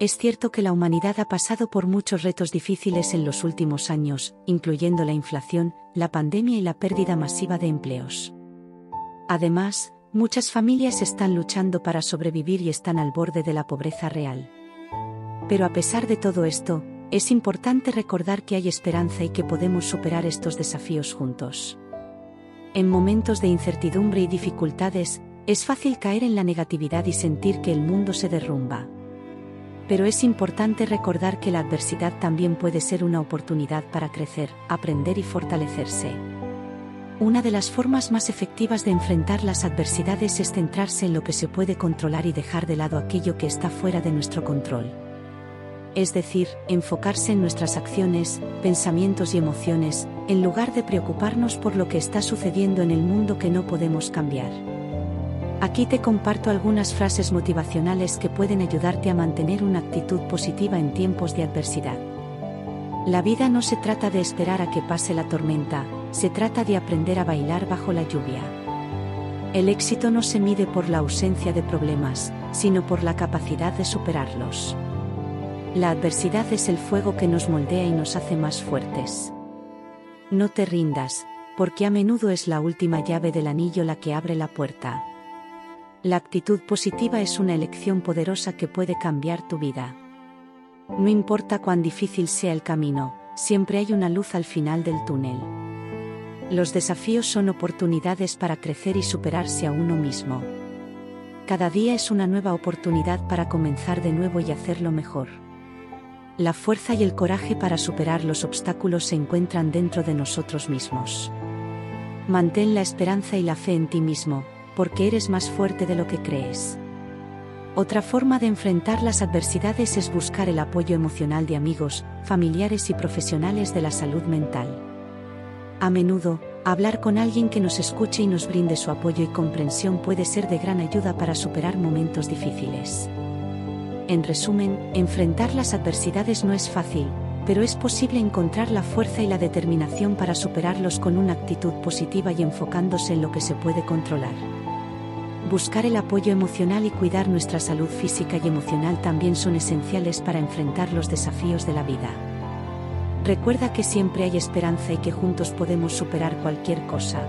Es cierto que la humanidad ha pasado por muchos retos difíciles en los últimos años, incluyendo la inflación, la pandemia y la pérdida masiva de empleos. Además, muchas familias están luchando para sobrevivir y están al borde de la pobreza real. Pero a pesar de todo esto, es importante recordar que hay esperanza y que podemos superar estos desafíos juntos. En momentos de incertidumbre y dificultades, es fácil caer en la negatividad y sentir que el mundo se derrumba. Pero es importante recordar que la adversidad también puede ser una oportunidad para crecer, aprender y fortalecerse. Una de las formas más efectivas de enfrentar las adversidades es centrarse en lo que se puede controlar y dejar de lado aquello que está fuera de nuestro control. Es decir, enfocarse en nuestras acciones, pensamientos y emociones, en lugar de preocuparnos por lo que está sucediendo en el mundo que no podemos cambiar. Aquí te comparto algunas frases motivacionales que pueden ayudarte a mantener una actitud positiva en tiempos de adversidad. La vida no se trata de esperar a que pase la tormenta, se trata de aprender a bailar bajo la lluvia. El éxito no se mide por la ausencia de problemas, sino por la capacidad de superarlos. La adversidad es el fuego que nos moldea y nos hace más fuertes. No te rindas, porque a menudo es la última llave del anillo la que abre la puerta. La actitud positiva es una elección poderosa que puede cambiar tu vida. No importa cuán difícil sea el camino, siempre hay una luz al final del túnel. Los desafíos son oportunidades para crecer y superarse a uno mismo. Cada día es una nueva oportunidad para comenzar de nuevo y hacerlo mejor. La fuerza y el coraje para superar los obstáculos se encuentran dentro de nosotros mismos. Mantén la esperanza y la fe en ti mismo, porque eres más fuerte de lo que crees. Otra forma de enfrentar las adversidades es buscar el apoyo emocional de amigos, familiares y profesionales de la salud mental. A menudo, hablar con alguien que nos escuche y nos brinde su apoyo y comprensión puede ser de gran ayuda para superar momentos difíciles. En resumen, enfrentar las adversidades no es fácil, pero es posible encontrar la fuerza y la determinación para superarlos con una actitud positiva y enfocándose en lo que se puede controlar. Buscar el apoyo emocional y cuidar nuestra salud física y emocional también son esenciales para enfrentar los desafíos de la vida. Recuerda que siempre hay esperanza y que juntos podemos superar cualquier cosa.